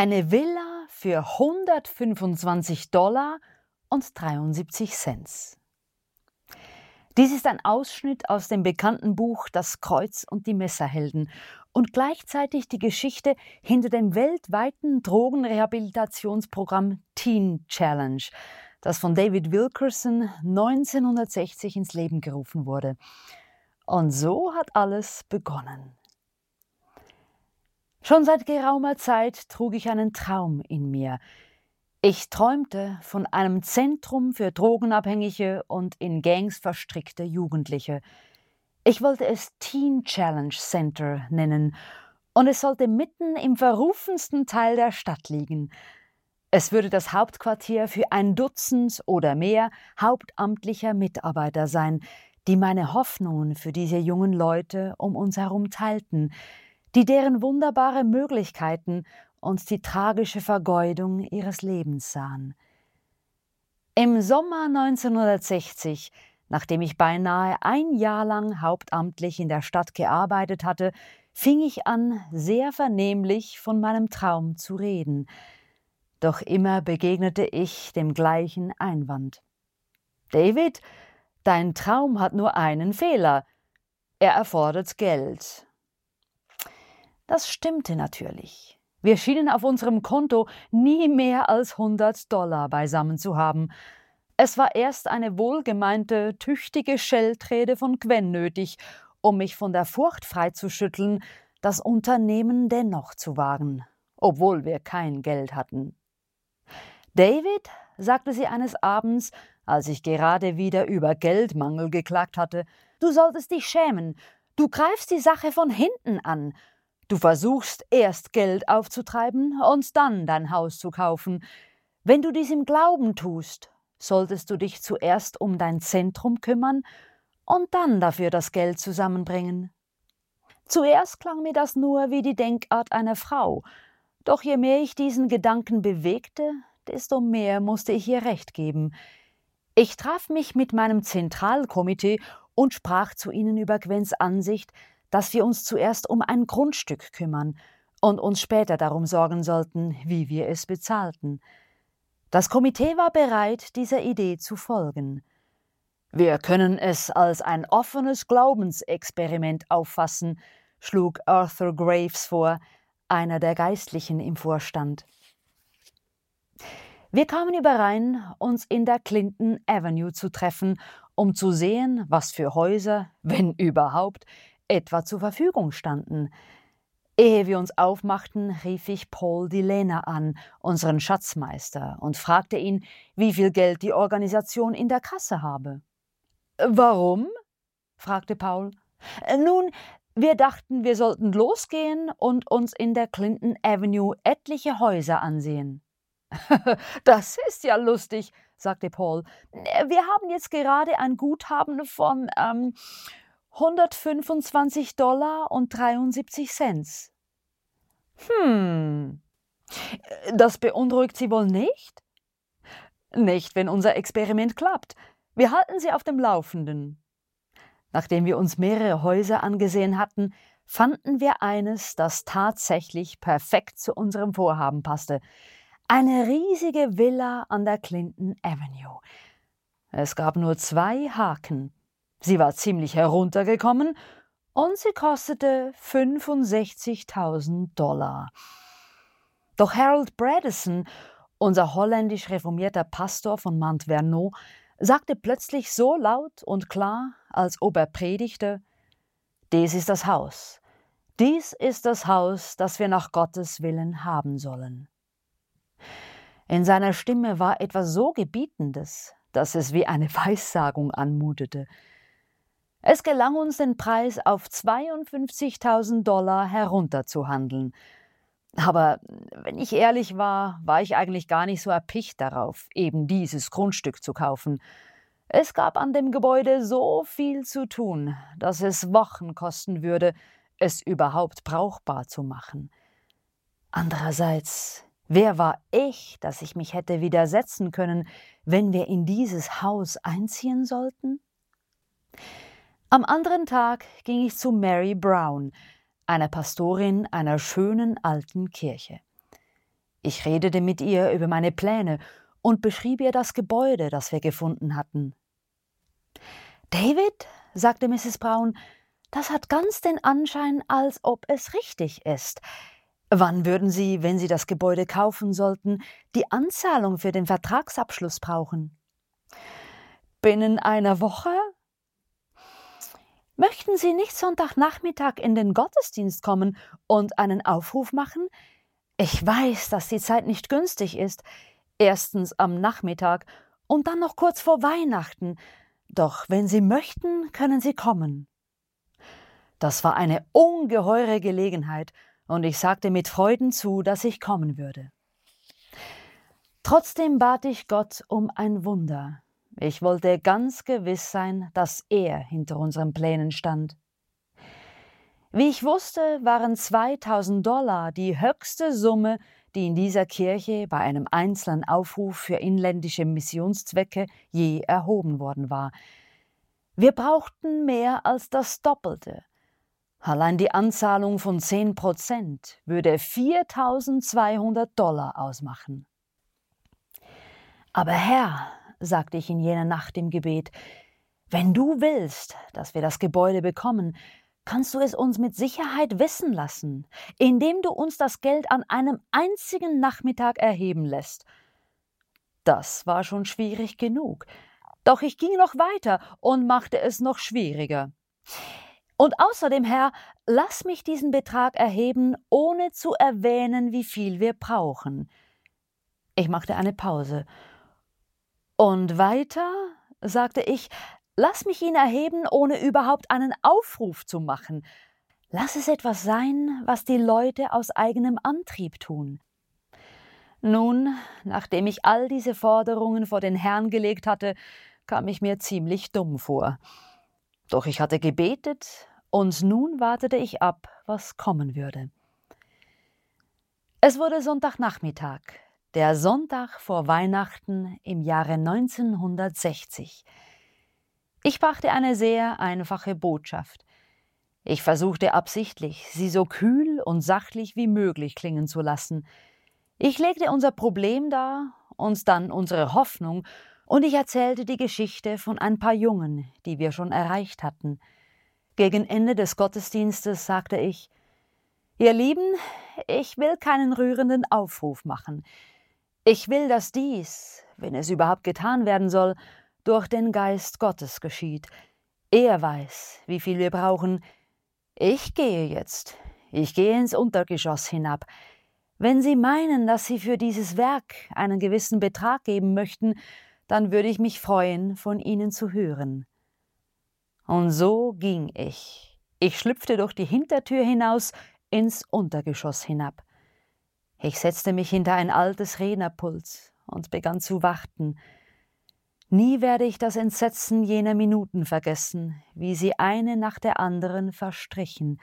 Eine Villa für 125 Dollar und 73 Cent. Dies ist ein Ausschnitt aus dem bekannten Buch Das Kreuz und die Messerhelden und gleichzeitig die Geschichte hinter dem weltweiten Drogenrehabilitationsprogramm Teen Challenge, das von David Wilkerson 1960 ins Leben gerufen wurde. Und so hat alles begonnen. Schon seit geraumer Zeit trug ich einen Traum in mir. Ich träumte von einem Zentrum für drogenabhängige und in Gangs verstrickte Jugendliche. Ich wollte es Teen Challenge Center nennen, und es sollte mitten im verrufensten Teil der Stadt liegen. Es würde das Hauptquartier für ein Dutzend oder mehr hauptamtlicher Mitarbeiter sein, die meine Hoffnungen für diese jungen Leute um uns herum teilten, die deren wunderbare Möglichkeiten und die tragische Vergeudung ihres Lebens sahen. Im Sommer 1960, nachdem ich beinahe ein Jahr lang hauptamtlich in der Stadt gearbeitet hatte, fing ich an, sehr vernehmlich von meinem Traum zu reden. Doch immer begegnete ich dem gleichen Einwand. David, dein Traum hat nur einen Fehler. Er erfordert Geld. Das stimmte natürlich. Wir schienen auf unserem Konto nie mehr als 100 Dollar beisammen zu haben. Es war erst eine wohlgemeinte, tüchtige Scheltrede von Gwen nötig, um mich von der Furcht freizuschütteln, das Unternehmen dennoch zu wagen, obwohl wir kein Geld hatten. David, sagte sie eines Abends, als ich gerade wieder über Geldmangel geklagt hatte, du solltest dich schämen, du greifst die Sache von hinten an, Du versuchst erst Geld aufzutreiben und dann dein Haus zu kaufen. Wenn du dies im Glauben tust, solltest du dich zuerst um dein Zentrum kümmern und dann dafür das Geld zusammenbringen. Zuerst klang mir das nur wie die Denkart einer Frau, doch je mehr ich diesen Gedanken bewegte, desto mehr musste ich ihr recht geben. Ich traf mich mit meinem Zentralkomitee und sprach zu ihnen über Gwens Ansicht, dass wir uns zuerst um ein Grundstück kümmern und uns später darum sorgen sollten, wie wir es bezahlten. Das Komitee war bereit, dieser Idee zu folgen. Wir können es als ein offenes Glaubensexperiment auffassen, schlug Arthur Graves vor, einer der Geistlichen im Vorstand. Wir kamen überein, uns in der Clinton Avenue zu treffen, um zu sehen, was für Häuser, wenn überhaupt, etwa zur Verfügung standen. Ehe wir uns aufmachten, rief ich Paul Dilena an, unseren Schatzmeister, und fragte ihn, wie viel Geld die Organisation in der Kasse habe. Warum? fragte Paul. Nun, wir dachten, wir sollten losgehen und uns in der Clinton Avenue etliche Häuser ansehen. das ist ja lustig, sagte Paul. Wir haben jetzt gerade ein Guthaben von ähm, 125 Dollar und 73 Cent. Hm. Das beunruhigt Sie wohl nicht? Nicht, wenn unser Experiment klappt. Wir halten Sie auf dem Laufenden. Nachdem wir uns mehrere Häuser angesehen hatten, fanden wir eines, das tatsächlich perfekt zu unserem Vorhaben passte. Eine riesige Villa an der Clinton Avenue. Es gab nur zwei Haken. Sie war ziemlich heruntergekommen und sie kostete 65.000 Dollar. Doch Harold Bradison, unser holländisch reformierter Pastor von Mount Vernon, sagte plötzlich so laut und klar, als ob er predigte: Dies ist das Haus. Dies ist das Haus, das wir nach Gottes Willen haben sollen. In seiner Stimme war etwas so Gebietendes, dass es wie eine Weissagung anmutete. Es gelang uns, den Preis auf 52.000 Dollar herunterzuhandeln. Aber wenn ich ehrlich war, war ich eigentlich gar nicht so erpicht darauf, eben dieses Grundstück zu kaufen. Es gab an dem Gebäude so viel zu tun, dass es Wochen kosten würde, es überhaupt brauchbar zu machen. Andererseits, wer war ich, dass ich mich hätte widersetzen können, wenn wir in dieses Haus einziehen sollten? Am anderen Tag ging ich zu Mary Brown, einer Pastorin einer schönen alten Kirche. Ich redete mit ihr über meine Pläne und beschrieb ihr das Gebäude, das wir gefunden hatten. David, sagte Mrs. Brown, das hat ganz den Anschein, als ob es richtig ist. Wann würden Sie, wenn Sie das Gebäude kaufen sollten, die Anzahlung für den Vertragsabschluss brauchen? Binnen einer Woche? Möchten Sie nicht Sonntagnachmittag in den Gottesdienst kommen und einen Aufruf machen? Ich weiß, dass die Zeit nicht günstig ist. Erstens am Nachmittag und dann noch kurz vor Weihnachten. Doch wenn Sie möchten, können Sie kommen. Das war eine ungeheure Gelegenheit, und ich sagte mit Freuden zu, dass ich kommen würde. Trotzdem bat ich Gott um ein Wunder. Ich wollte ganz gewiss sein, dass er hinter unseren Plänen stand. Wie ich wusste, waren 2000 Dollar die höchste Summe, die in dieser Kirche bei einem einzelnen Aufruf für inländische Missionszwecke je erhoben worden war. Wir brauchten mehr als das Doppelte. Allein die Anzahlung von 10 Prozent würde 4200 Dollar ausmachen. Aber Herr, sagte ich in jener Nacht im Gebet, wenn du willst, dass wir das Gebäude bekommen, kannst du es uns mit Sicherheit wissen lassen, indem du uns das Geld an einem einzigen Nachmittag erheben lässt. Das war schon schwierig genug. Doch ich ging noch weiter und machte es noch schwieriger. Und außerdem, Herr, lass mich diesen Betrag erheben, ohne zu erwähnen, wie viel wir brauchen. Ich machte eine Pause. Und weiter, sagte ich, Lass mich ihn erheben, ohne überhaupt einen Aufruf zu machen. Lass es etwas sein, was die Leute aus eigenem Antrieb tun. Nun, nachdem ich all diese Forderungen vor den Herrn gelegt hatte, kam ich mir ziemlich dumm vor. Doch ich hatte gebetet, und nun wartete ich ab, was kommen würde. Es wurde Sonntagnachmittag, der Sonntag vor Weihnachten im Jahre 1960. Ich brachte eine sehr einfache Botschaft. Ich versuchte absichtlich, sie so kühl und sachlich wie möglich klingen zu lassen. Ich legte unser Problem dar, uns dann unsere Hoffnung, und ich erzählte die Geschichte von ein paar Jungen, die wir schon erreicht hatten. Gegen Ende des Gottesdienstes sagte ich Ihr Lieben, ich will keinen rührenden Aufruf machen. Ich will, dass dies, wenn es überhaupt getan werden soll, durch den Geist Gottes geschieht. Er weiß, wie viel wir brauchen. Ich gehe jetzt. Ich gehe ins Untergeschoss hinab. Wenn Sie meinen, dass Sie für dieses Werk einen gewissen Betrag geben möchten, dann würde ich mich freuen, von Ihnen zu hören. Und so ging ich. Ich schlüpfte durch die Hintertür hinaus ins Untergeschoss hinab. Ich setzte mich hinter ein altes Rednerpult und begann zu warten. Nie werde ich das Entsetzen jener Minuten vergessen, wie sie eine nach der anderen verstrichen.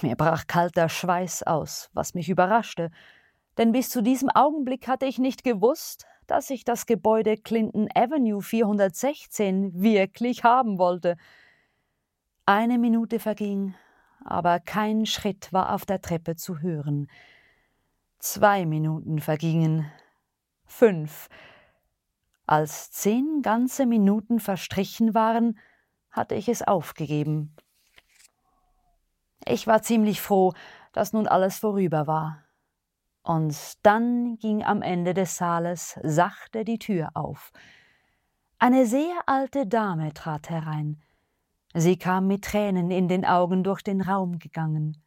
Mir brach kalter Schweiß aus, was mich überraschte, denn bis zu diesem Augenblick hatte ich nicht gewusst, dass ich das Gebäude Clinton Avenue 416 wirklich haben wollte. Eine Minute verging, aber kein Schritt war auf der Treppe zu hören. Zwei Minuten vergingen, fünf, als zehn ganze Minuten verstrichen waren, hatte ich es aufgegeben. Ich war ziemlich froh, dass nun alles vorüber war. Und dann ging am Ende des Saales sachte die Tür auf. Eine sehr alte Dame trat herein. Sie kam mit Tränen in den Augen durch den Raum gegangen.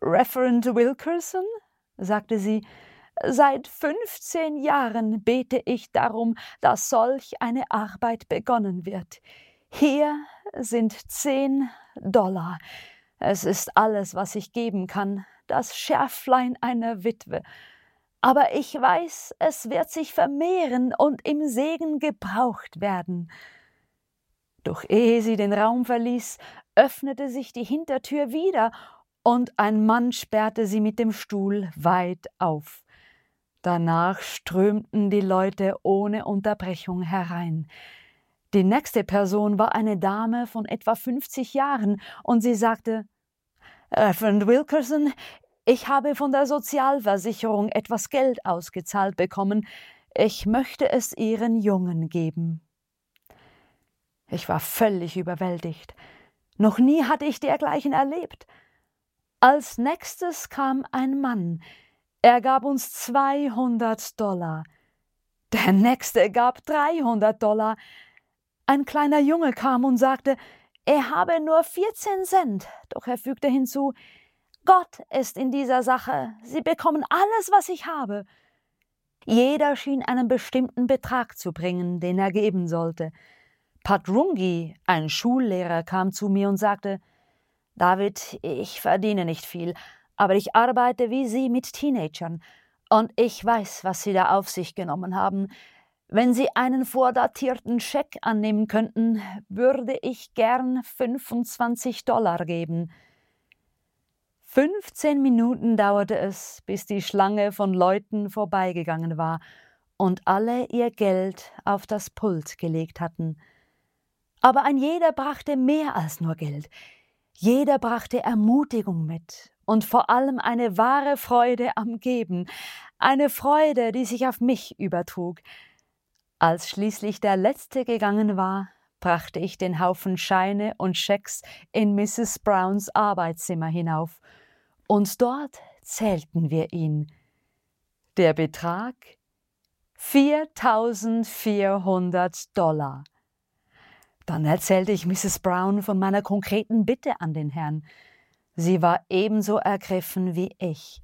Reverend Wilkerson? Sagte sie, Seit 15 Jahren bete ich darum, dass solch eine Arbeit begonnen wird. Hier sind zehn Dollar. Es ist alles, was ich geben kann, das Schärflein einer Witwe. Aber ich weiß, es wird sich vermehren und im Segen gebraucht werden. Doch ehe sie den Raum verließ, öffnete sich die Hintertür wieder, und ein Mann sperrte sie mit dem Stuhl weit auf. Danach strömten die Leute ohne Unterbrechung herein. Die nächste Person war eine Dame von etwa 50 Jahren und sie sagte: Reverend Wilkerson, Ich habe von der Sozialversicherung etwas Geld ausgezahlt bekommen. Ich möchte es Ihren Jungen geben. Ich war völlig überwältigt. Noch nie hatte ich dergleichen erlebt. Als nächstes kam ein Mann. Er gab uns 200 Dollar. Der nächste gab 300 Dollar. Ein kleiner Junge kam und sagte, er habe nur 14 Cent, doch er fügte hinzu, Gott ist in dieser Sache, Sie bekommen alles, was ich habe. Jeder schien einen bestimmten Betrag zu bringen, den er geben sollte. Patrungi, ein Schullehrer, kam zu mir und sagte David, ich verdiene nicht viel, aber ich arbeite wie Sie mit Teenagern, und ich weiß, was Sie da auf sich genommen haben. Wenn Sie einen vordatierten Scheck annehmen könnten, würde ich gern 25 Dollar geben. 15 Minuten dauerte es, bis die Schlange von Leuten vorbeigegangen war und alle ihr Geld auf das Pult gelegt hatten. Aber ein jeder brachte mehr als nur Geld. Jeder brachte Ermutigung mit und vor allem eine wahre Freude am Geben, eine Freude, die sich auf mich übertrug. Als schließlich der Letzte gegangen war, brachte ich den Haufen Scheine und Schecks in Mrs. Browns Arbeitszimmer hinauf, und dort zählten wir ihn. Der Betrag 4400 Dollar. Dann erzählte ich Mrs. Brown von meiner konkreten Bitte an den Herrn. Sie war ebenso ergriffen wie ich.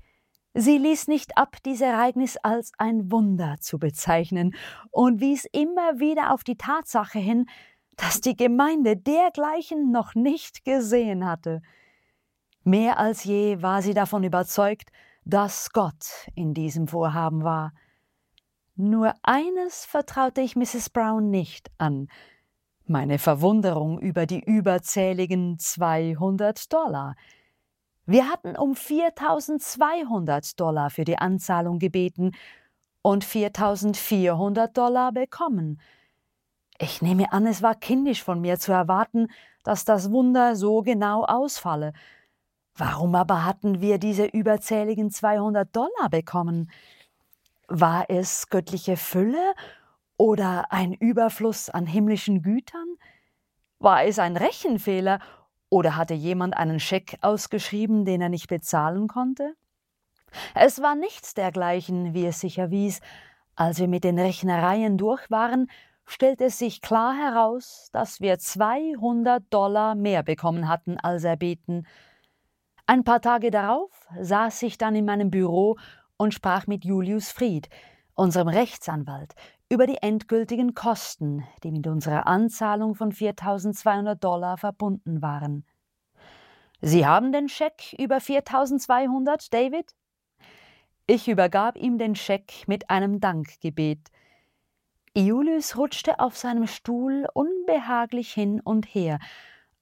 Sie ließ nicht ab, dies Ereignis als ein Wunder zu bezeichnen und wies immer wieder auf die Tatsache hin, dass die Gemeinde dergleichen noch nicht gesehen hatte. Mehr als je war sie davon überzeugt, dass Gott in diesem Vorhaben war. Nur eines vertraute ich Mrs. Brown nicht an, meine Verwunderung über die überzähligen 200 Dollar. Wir hatten um 4200 Dollar für die Anzahlung gebeten und 4400 Dollar bekommen. Ich nehme an, es war kindisch von mir zu erwarten, dass das Wunder so genau ausfalle. Warum aber hatten wir diese überzähligen 200 Dollar bekommen? War es göttliche Fülle oder ein Überfluss an himmlischen Gütern? War es ein Rechenfehler oder hatte jemand einen Scheck ausgeschrieben, den er nicht bezahlen konnte? Es war nichts dergleichen, wie es sich erwies. Als wir mit den Rechnereien durch waren, stellte es sich klar heraus, dass wir 200 Dollar mehr bekommen hatten als erbeten. Ein paar Tage darauf saß ich dann in meinem Büro und sprach mit Julius Fried, unserem Rechtsanwalt, über die endgültigen Kosten, die mit unserer Anzahlung von 4200 Dollar verbunden waren. Sie haben den Scheck über 4200, David? Ich übergab ihm den Scheck mit einem Dankgebet. Julius rutschte auf seinem Stuhl unbehaglich hin und her,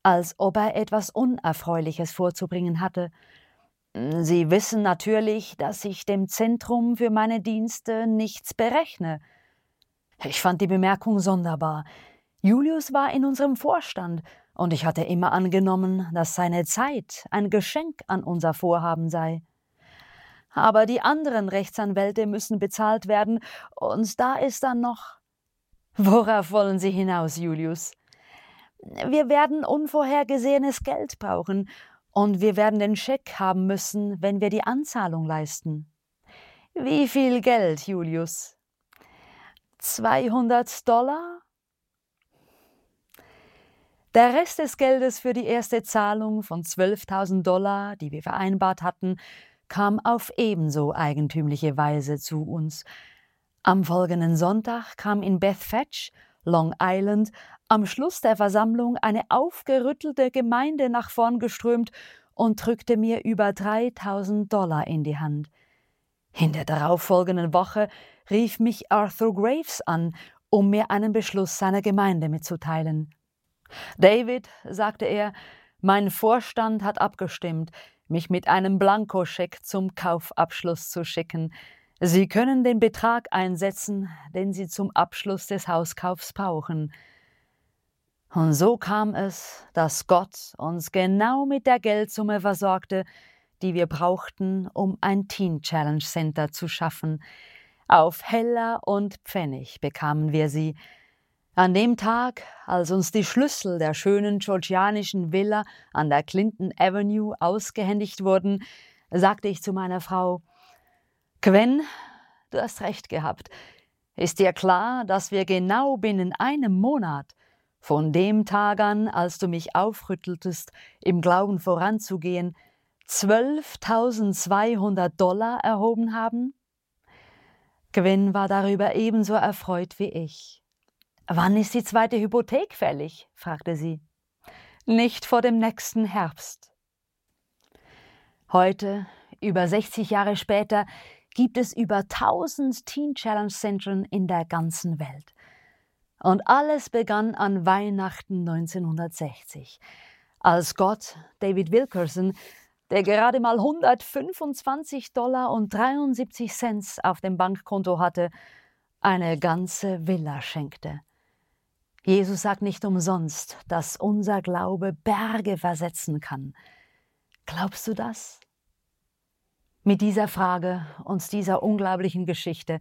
als ob er etwas Unerfreuliches vorzubringen hatte. Sie wissen natürlich, dass ich dem Zentrum für meine Dienste nichts berechne. Ich fand die Bemerkung sonderbar. Julius war in unserem Vorstand, und ich hatte immer angenommen, dass seine Zeit ein Geschenk an unser Vorhaben sei. Aber die anderen Rechtsanwälte müssen bezahlt werden, und da ist dann noch. Worauf wollen Sie hinaus, Julius? Wir werden unvorhergesehenes Geld brauchen, und wir werden den Scheck haben müssen, wenn wir die Anzahlung leisten. Wie viel Geld, Julius? 200 Dollar? Der Rest des Geldes für die erste Zahlung von 12.000 Dollar, die wir vereinbart hatten, kam auf ebenso eigentümliche Weise zu uns. Am folgenden Sonntag kam in Beth Fetch, Long Island, am Schluss der Versammlung eine aufgerüttelte Gemeinde nach vorn geströmt und drückte mir über 3000 Dollar in die Hand. In der darauffolgenden Woche rief mich Arthur Graves an, um mir einen Beschluss seiner Gemeinde mitzuteilen. David, sagte er, mein Vorstand hat abgestimmt, mich mit einem Blankoscheck zum Kaufabschluss zu schicken. Sie können den Betrag einsetzen, den Sie zum Abschluss des Hauskaufs brauchen. Und so kam es, dass Gott uns genau mit der Geldsumme versorgte, die wir brauchten, um ein Teen Challenge Center zu schaffen. Auf Heller und Pfennig bekamen wir sie. An dem Tag, als uns die Schlüssel der schönen georgianischen Villa an der Clinton Avenue ausgehändigt wurden, sagte ich zu meiner Frau Gwen, du hast recht gehabt. Ist dir klar, dass wir genau binnen einem Monat von dem Tag an, als du mich aufrütteltest, im Glauben voranzugehen, 12.200 Dollar erhoben haben? Gwen war darüber ebenso erfreut wie ich. Wann ist die zweite Hypothek fällig? fragte sie. Nicht vor dem nächsten Herbst. Heute, über 60 Jahre später, gibt es über 1000 Teen Challenge Zentren in der ganzen Welt. Und alles begann an Weihnachten 1960, als Gott David Wilkerson, der gerade mal 125 Dollar und 73 Cent auf dem Bankkonto hatte, eine ganze Villa schenkte. Jesus sagt nicht umsonst, dass unser Glaube Berge versetzen kann. Glaubst du das? Mit dieser Frage und dieser unglaublichen Geschichte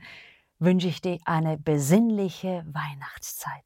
wünsche ich dir eine besinnliche Weihnachtszeit.